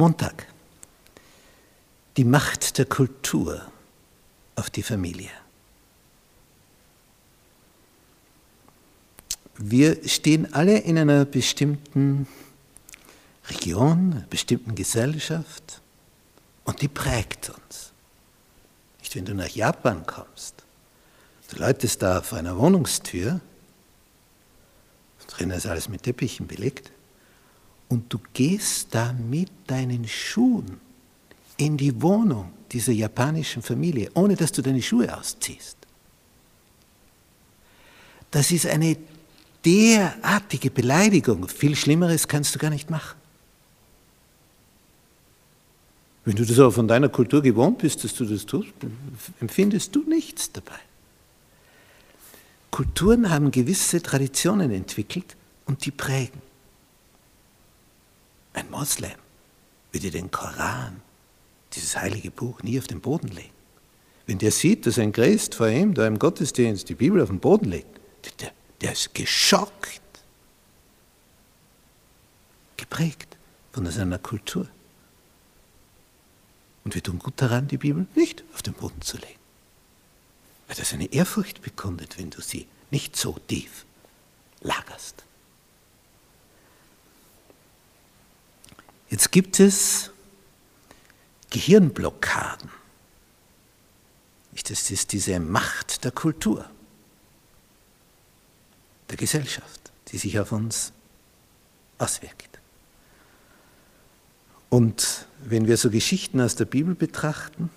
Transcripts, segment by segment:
Montag. Die Macht der Kultur auf die Familie. Wir stehen alle in einer bestimmten Region, einer bestimmten Gesellschaft und die prägt uns. Nicht, wenn du nach Japan kommst, du läutest da vor einer Wohnungstür, drinnen ist alles mit Teppichen belegt, und du gehst da mit deinen Schuhen in die Wohnung dieser japanischen Familie, ohne dass du deine Schuhe ausziehst. Das ist eine derartige Beleidigung. Viel Schlimmeres kannst du gar nicht machen. Wenn du das aber von deiner Kultur gewohnt bist, dass du das tust, empfindest du nichts dabei. Kulturen haben gewisse Traditionen entwickelt und die prägen. Ein Moslem würde den Koran, dieses heilige Buch, nie auf den Boden legen. Wenn der sieht, dass ein Christ vor ihm da im Gottesdienst die Bibel auf den Boden legt, der, der ist geschockt, geprägt von seiner Kultur. Und wir tun gut daran, die Bibel nicht auf den Boden zu legen. Weil das eine Ehrfurcht bekundet, wenn du sie nicht so tief lagerst. Jetzt gibt es Gehirnblockaden. Das ist diese Macht der Kultur, der Gesellschaft, die sich auf uns auswirkt. Und wenn wir so Geschichten aus der Bibel betrachten,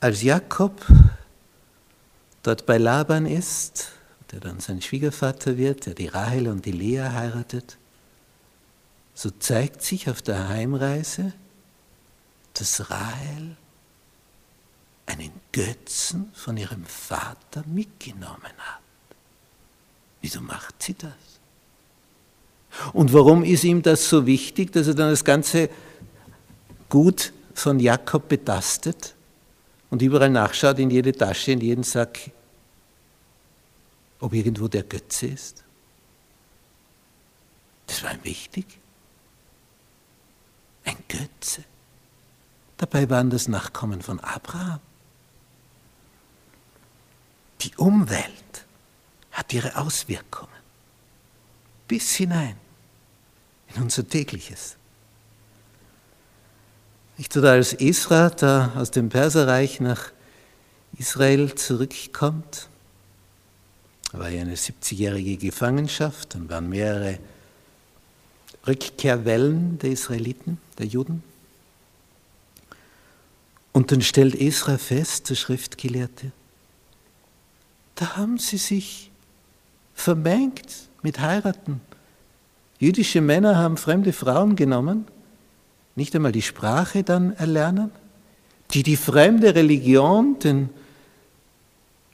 als Jakob dort bei Laban ist, der dann sein Schwiegervater wird, der die Rahel und die Lea heiratet, so zeigt sich auf der Heimreise, dass Rahel einen Götzen von ihrem Vater mitgenommen hat. Wieso macht sie das? Und warum ist ihm das so wichtig, dass er dann das ganze Gut von Jakob betastet und überall nachschaut, in jede Tasche, in jeden Sack, ob irgendwo der Götze ist? Das war ihm wichtig. Ein Götze. Dabei waren das Nachkommen von Abraham. Die Umwelt hat ihre Auswirkungen bis hinein in unser tägliches. Nicht oder als Esra da aus dem Perserreich nach Israel zurückkommt, war ja eine 70-jährige Gefangenschaft, dann waren mehrere Rückkehrwellen der Israeliten, der Juden. Und dann stellt Esra fest, der Schriftgelehrte, da haben sie sich vermengt mit Heiraten. Jüdische Männer haben fremde Frauen genommen, nicht einmal die Sprache dann erlernen, die die fremde Religion den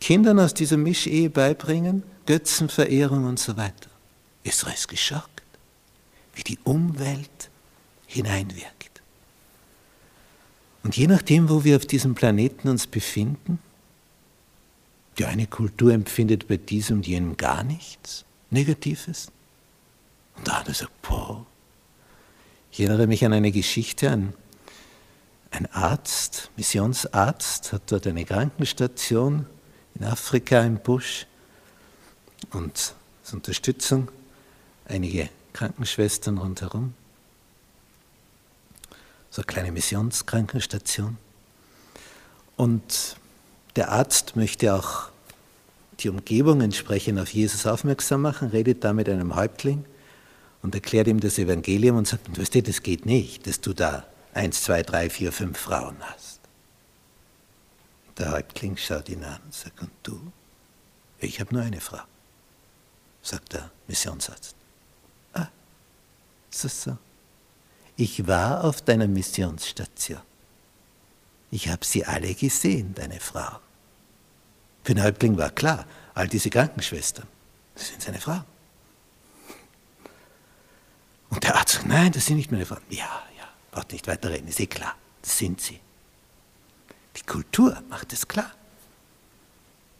Kindern aus dieser Mischehe beibringen, Götzenverehrung und so weiter. Israel ist geschockt die Umwelt hineinwirkt. Und je nachdem, wo wir auf diesem Planeten uns befinden, die eine Kultur empfindet bei diesem und jenem gar nichts Negatives. Und der andere sagt, boah. Ich erinnere mich an eine Geschichte, ein, ein Arzt, Missionsarzt, hat dort eine Krankenstation in Afrika im Busch und als Unterstützung einige Krankenschwestern rundherum. So eine kleine Missionskrankenstation. Und der Arzt möchte auch die Umgebung entsprechend auf Jesus aufmerksam machen, redet da mit einem Häuptling und erklärt ihm das Evangelium und sagt, weißt du, das geht nicht, dass du da eins, zwei, drei, vier, fünf Frauen hast. Der Häuptling schaut ihn an und sagt, und du? Ich habe nur eine Frau, sagt der Missionsarzt. So, so. Ich war auf deiner Missionsstation. Ich habe sie alle gesehen, deine Frau. Für den Häuptling war klar, all diese Krankenschwestern, das sind seine Frauen. Und der Arzt sagt, nein, das sind nicht meine Frauen. Ja, ja, braucht nicht weiter reden, ist eh klar, das sind sie. Die Kultur macht es klar.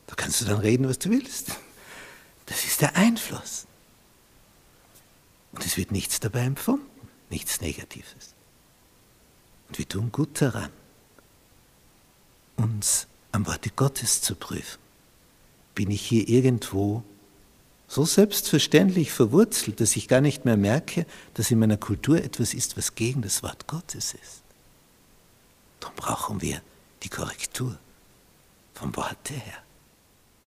Da kannst du dann reden, was du willst. Das ist der Einfluss. Und es wird nichts dabei empfunden. nichts Negatives. Und wir tun gut daran, uns am Worte Gottes zu prüfen. Bin ich hier irgendwo so selbstverständlich verwurzelt, dass ich gar nicht mehr merke, dass in meiner Kultur etwas ist, was gegen das Wort Gottes ist? Darum brauchen wir die Korrektur vom Worte her.